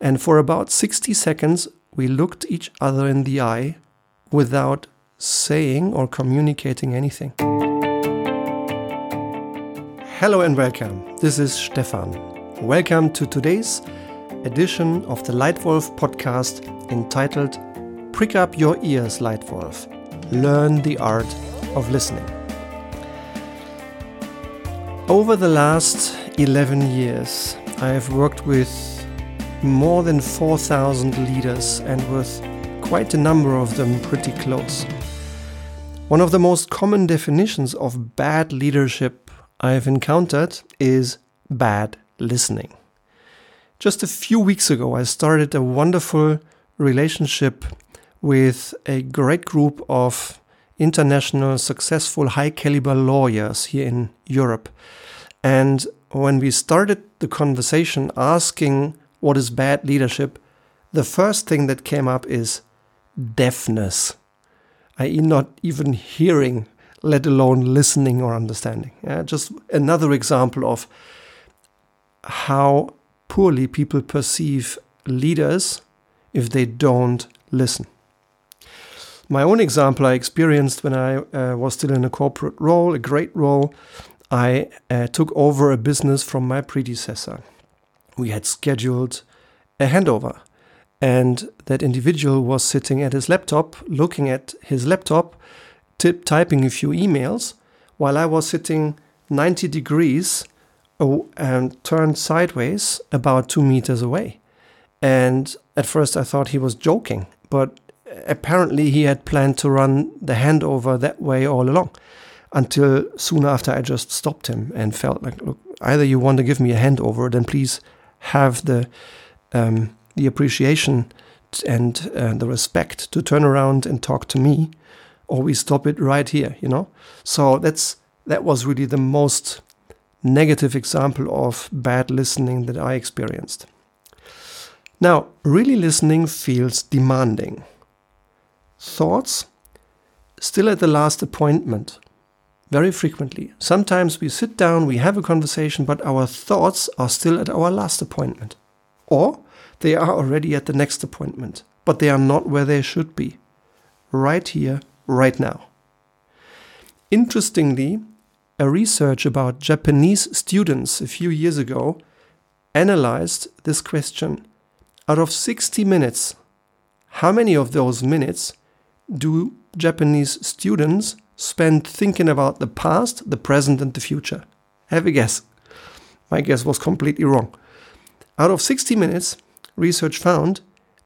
And for about 60 seconds, we looked each other in the eye without saying or communicating anything. Hello and welcome. This is Stefan. Welcome to today's edition of the Leitwolf podcast entitled Prick Up Your Ears, Leitwolf. Learn the art of listening. Over the last 11 years, I have worked with more than 4,000 leaders and with quite a number of them pretty close. One of the most common definitions of bad leadership I've encountered is bad listening. Just a few weeks ago, I started a wonderful relationship with a great group of international, successful, high caliber lawyers here in Europe. And when we started the conversation asking what is bad leadership, the first thing that came up is deafness, i.e., not even hearing, let alone listening or understanding. Yeah, just another example of how poorly people perceive leaders if they don't listen. My own example I experienced when I uh, was still in a corporate role, a great role. I uh, took over a business from my predecessor we had scheduled a handover. And that individual was sitting at his laptop, looking at his laptop, tip, typing a few emails, while I was sitting 90 degrees oh, and turned sideways about two meters away. And at first I thought he was joking, but apparently he had planned to run the handover that way all along until soon after I just stopped him and felt like, look, either you want to give me a handover, then please have the um, the appreciation and uh, the respect to turn around and talk to me, or we stop it right here. You know, so that's that was really the most negative example of bad listening that I experienced. Now, really listening feels demanding. Thoughts still at the last appointment very frequently. Sometimes we sit down, we have a conversation, but our thoughts are still at our last appointment. Or they are already at the next appointment, but they are not where they should be. Right here, right now. Interestingly, a research about Japanese students a few years ago analyzed this question. Out of 60 minutes, how many of those minutes do Japanese students spend thinking about the past, the present, and the future? Have a guess. My guess was completely wrong. Out of 60 minutes, research found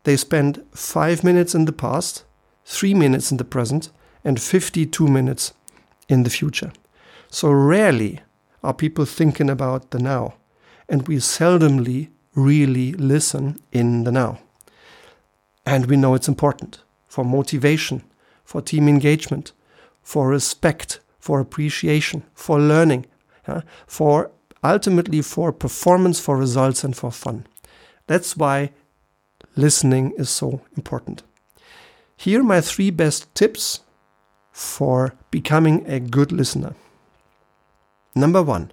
they spend 5 minutes in the past, 3 minutes in the present, and 52 minutes in the future. So rarely are people thinking about the now, and we seldomly really listen in the now. And we know it's important for motivation, for team engagement, for respect, for appreciation, for learning, yeah, for ultimately for performance, for results, and for fun. That's why listening is so important. Here are my three best tips for becoming a good listener. Number one,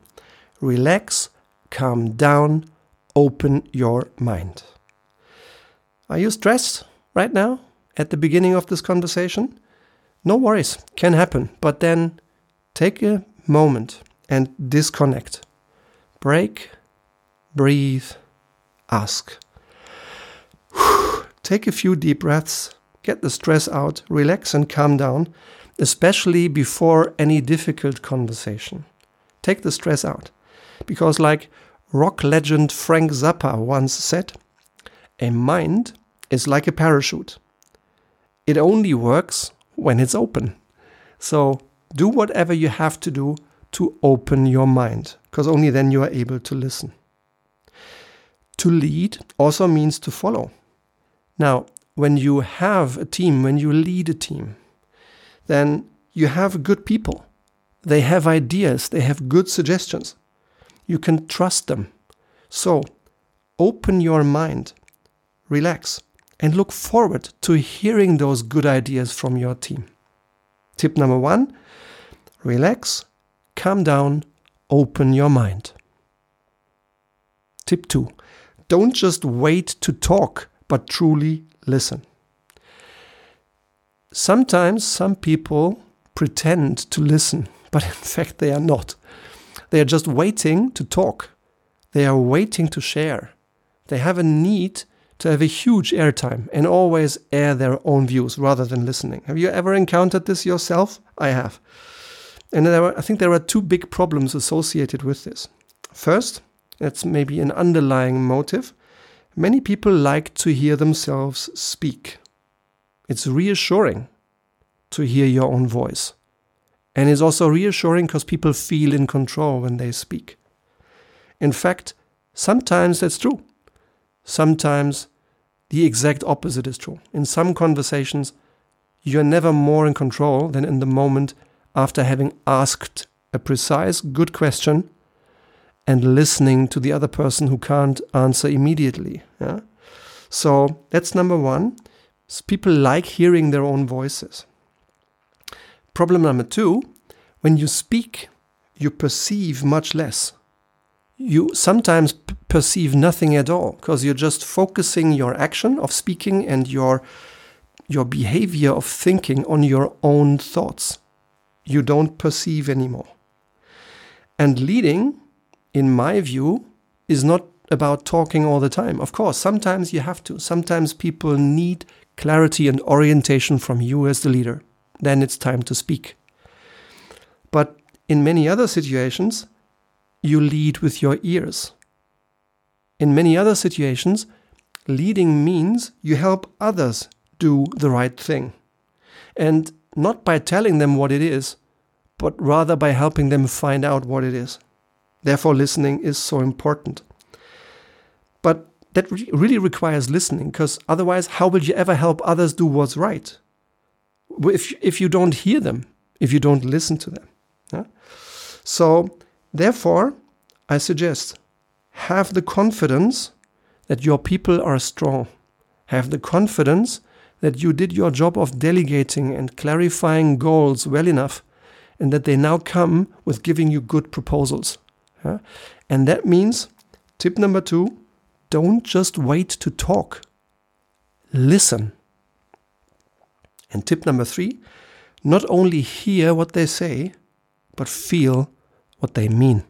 relax, calm down, open your mind. Are you stressed right now at the beginning of this conversation? No worries, can happen. But then take a moment and disconnect. Break, breathe, ask. Take a few deep breaths, get the stress out, relax and calm down, especially before any difficult conversation. Take the stress out. Because, like rock legend Frank Zappa once said, a mind is like a parachute. It only works when it's open. So do whatever you have to do to open your mind, because only then you are able to listen. To lead also means to follow. Now, when you have a team, when you lead a team, then you have good people. They have ideas, they have good suggestions. You can trust them. So, open your mind, relax, and look forward to hearing those good ideas from your team. Tip number one relax, calm down, open your mind. Tip two Don't just wait to talk, but truly listen. Sometimes some people pretend to listen, but in fact they are not. They are just waiting to talk. They are waiting to share. They have a need to have a huge airtime and always air their own views rather than listening. Have you ever encountered this yourself? I have. And are, I think there are two big problems associated with this. First, it's maybe an underlying motive. Many people like to hear themselves speak. It's reassuring to hear your own voice. And it's also reassuring because people feel in control when they speak. In fact, sometimes that's true. Sometimes the exact opposite is true. In some conversations, you're never more in control than in the moment after having asked a precise, good question and listening to the other person who can't answer immediately. Yeah? So that's number one. People like hearing their own voices. Problem number two when you speak, you perceive much less. You sometimes perceive nothing at all because you're just focusing your action of speaking and your your behavior of thinking on your own thoughts. You don't perceive anymore. And leading, in my view, is not about talking all the time. Of course, sometimes you have to. Sometimes people need clarity and orientation from you as the leader. Then it's time to speak. But in many other situations, you lead with your ears. In many other situations, leading means you help others do the right thing. And not by telling them what it is, but rather by helping them find out what it is. Therefore, listening is so important. But that re- really requires listening, because otherwise, how will you ever help others do what's right? If, if you don't hear them, if you don't listen to them. Yeah? So, therefore, I suggest have the confidence that your people are strong. Have the confidence that you did your job of delegating and clarifying goals well enough and that they now come with giving you good proposals. Yeah? And that means tip number two don't just wait to talk, listen. And tip number three not only hear what they say, but feel what they mean.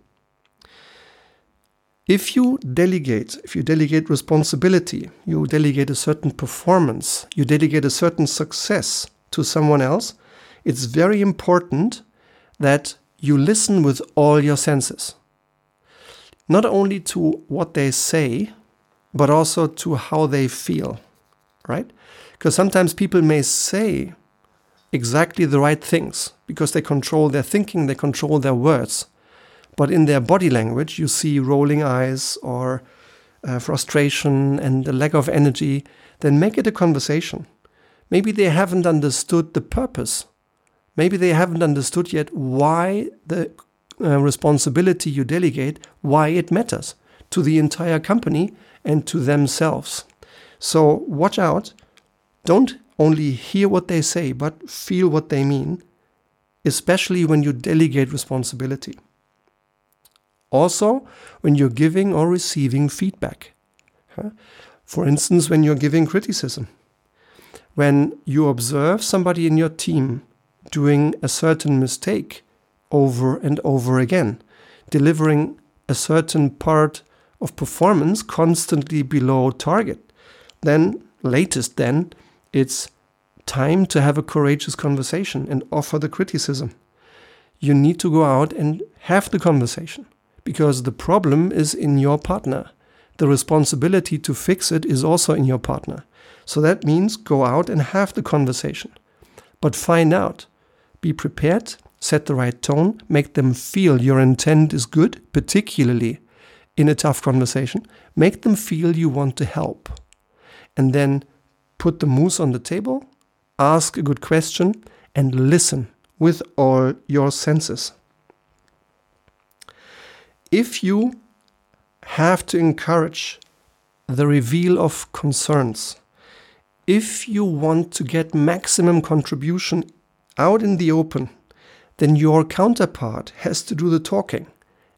If you delegate, if you delegate responsibility, you delegate a certain performance, you delegate a certain success to someone else, it's very important that you listen with all your senses. Not only to what they say, but also to how they feel, right? Because sometimes people may say exactly the right things because they control their thinking, they control their words. But in their body language, you see rolling eyes or uh, frustration and a lack of energy. Then make it a conversation. Maybe they haven't understood the purpose. Maybe they haven't understood yet why the uh, responsibility you delegate, why it matters to the entire company and to themselves. So watch out. Don't only hear what they say, but feel what they mean, especially when you delegate responsibility. Also, when you're giving or receiving feedback. For instance, when you're giving criticism. When you observe somebody in your team doing a certain mistake over and over again, delivering a certain part of performance constantly below target, then, latest then, it's time to have a courageous conversation and offer the criticism. You need to go out and have the conversation because the problem is in your partner. The responsibility to fix it is also in your partner. So that means go out and have the conversation. But find out. Be prepared, set the right tone, make them feel your intent is good, particularly in a tough conversation. Make them feel you want to help. And then put the moose on the table, ask a good question, and listen with all your senses. If you have to encourage the reveal of concerns, if you want to get maximum contribution out in the open, then your counterpart has to do the talking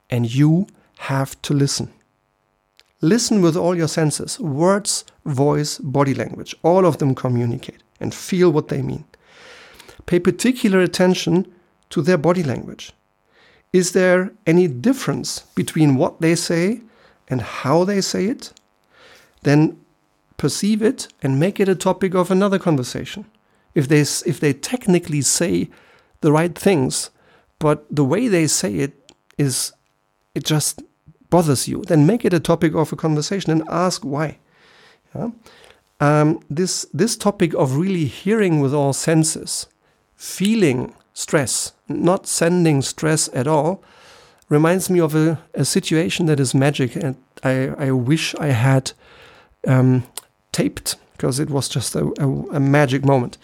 and you have to listen. Listen with all your senses words, voice, body language. All of them communicate and feel what they mean. Pay particular attention to their body language. Is there any difference between what they say and how they say it? Then perceive it and make it a topic of another conversation. If they, if they technically say the right things, but the way they say it is, it just bothers you, then make it a topic of a conversation and ask why. Yeah? Um, this, this topic of really hearing with all senses, feeling stress, not sending stress at all, reminds me of a, a situation that is magic and I, I wish I had um, taped because it was just a, a, a, magic moment.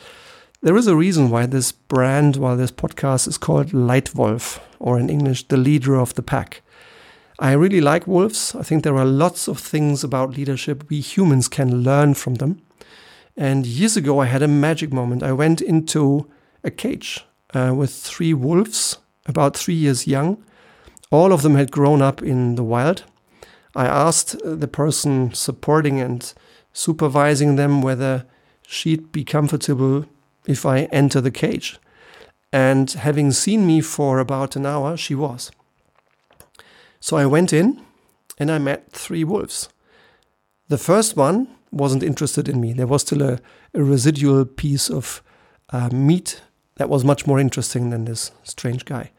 There is a reason why this brand, why this podcast is called Leitwolf, or in English, the leader of the pack. I really like wolves. I think there are lots of things about leadership we humans can learn from them. And years ago, I had a magic moment. I went into a cage uh, with three wolves, about three years young. All of them had grown up in the wild. I asked uh, the person supporting and supervising them whether she'd be comfortable if I enter the cage. And having seen me for about an hour, she was. So I went in and I met three wolves. The first one wasn't interested in me. There was still a, a residual piece of uh, meat that was much more interesting than this strange guy.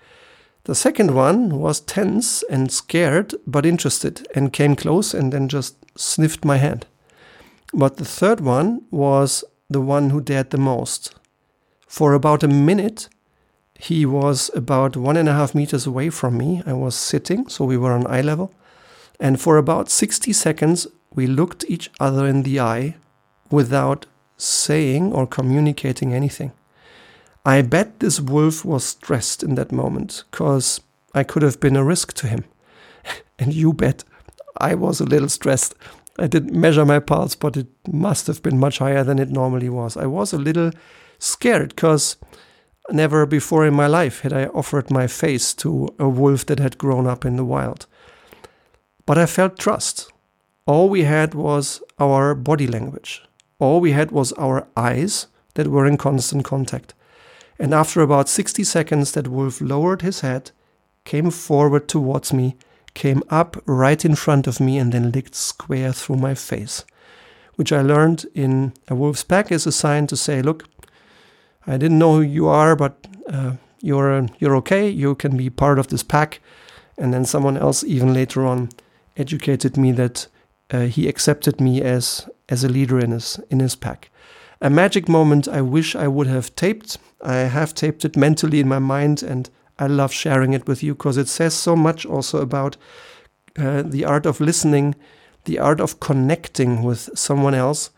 The second one was tense and scared, but interested, and came close and then just sniffed my hand. But the third one was the one who dared the most. For about a minute, he was about one and a half meters away from me. I was sitting, so we were on eye level. And for about 60 seconds, we looked each other in the eye without saying or communicating anything. I bet this wolf was stressed in that moment because I could have been a risk to him. and you bet I was a little stressed. I didn't measure my pulse, but it must have been much higher than it normally was. I was a little scared because never before in my life had I offered my face to a wolf that had grown up in the wild. But I felt trust. All we had was our body language. All we had was our eyes that were in constant contact. And after about 60 seconds, that wolf lowered his head, came forward towards me, came up right in front of me, and then licked square through my face. Which I learned in a wolf's pack is a sign to say, Look, I didn't know who you are, but uh, you're, you're okay. You can be part of this pack. And then someone else, even later on, educated me that uh, he accepted me as, as a leader in his, in his pack. A magic moment I wish I would have taped I have taped it mentally in my mind and I love sharing it with you because it says so much also about uh, the art of listening, the art of connecting with someone else,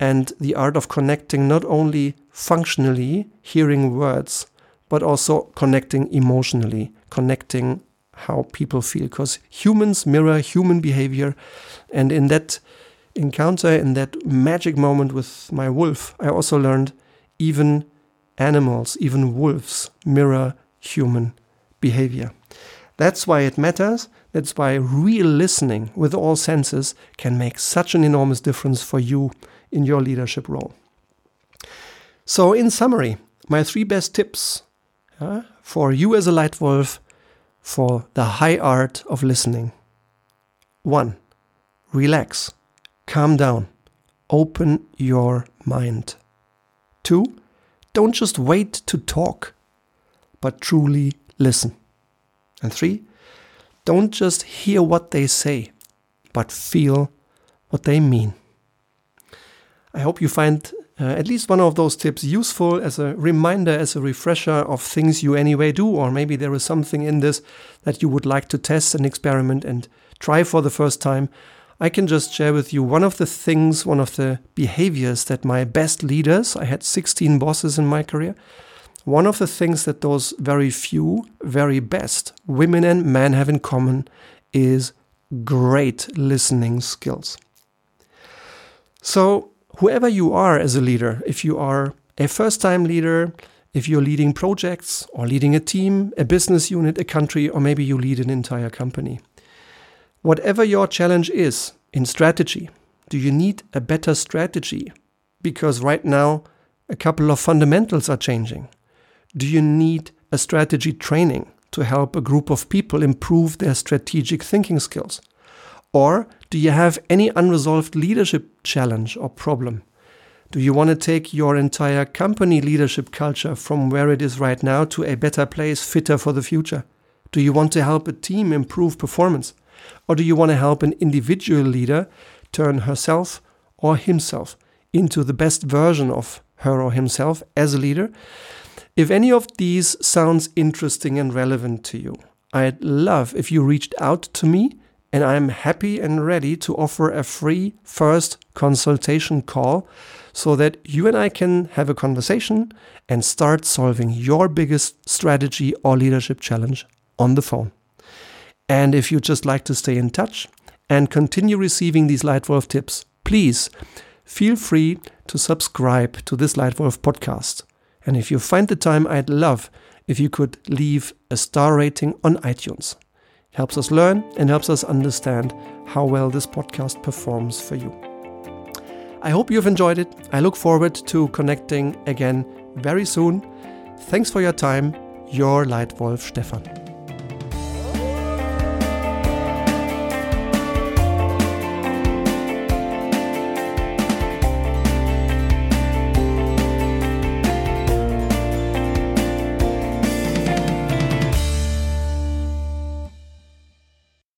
and the art of connecting not only functionally, hearing words, but also connecting emotionally, connecting how people feel. Because humans mirror human behavior. And in that encounter, in that magic moment with my wolf, I also learned even animals, even wolves, mirror human behavior. That's why it matters. That's why real listening with all senses can make such an enormous difference for you in your leadership role. So, in summary, my three best tips uh, for you as a Leitwolf for the high art of listening. One, relax, calm down, open your mind. Two, don't just wait to talk, but truly listen. And three, don't just hear what they say, but feel what they mean. I hope you find uh, at least one of those tips useful as a reminder, as a refresher of things you anyway do, or maybe there is something in this that you would like to test and experiment and try for the first time. I can just share with you one of the things, one of the behaviors that my best leaders, I had 16 bosses in my career, one of the things that those very few, very best women and men have in common is great listening skills. So, whoever you are as a leader, if you are a first time leader, if you're leading projects or leading a team, a business unit, a country, or maybe you lead an entire company, Whatever your challenge is, in strategy? Do you need a better strategy? Because right now, a couple of fundamentals are changing. Do you need a strategy training to help a group of people improve their strategic thinking skills? Or do you have any unresolved leadership challenge or problem? Do you want to take your entire company leadership culture from where it is right now to a better place, fitter for the future? Do you want to help a team improve performance? Or do you want to help an individual leader turn herself or himself into the best version of her or himself as a leader? If any of these sounds interesting and relevant to you, I'd love if you reached out to me and I'm happy and ready to offer a free first consultation call so that you and I can have a conversation and start solving your biggest strategy or leadership challenge on the phone. And if you just like to stay in touch and continue receiving these Leitwolf tips, please feel free to subscribe to this Leitwolf podcast. And if you find the time, I'd love if you could leave a star rating on iTunes. It helps us learn and helps us understand how well this podcast performs for you. I hope you've enjoyed it. I look forward to connecting again very soon. Thanks for your time. Your Leitwolf Stefan.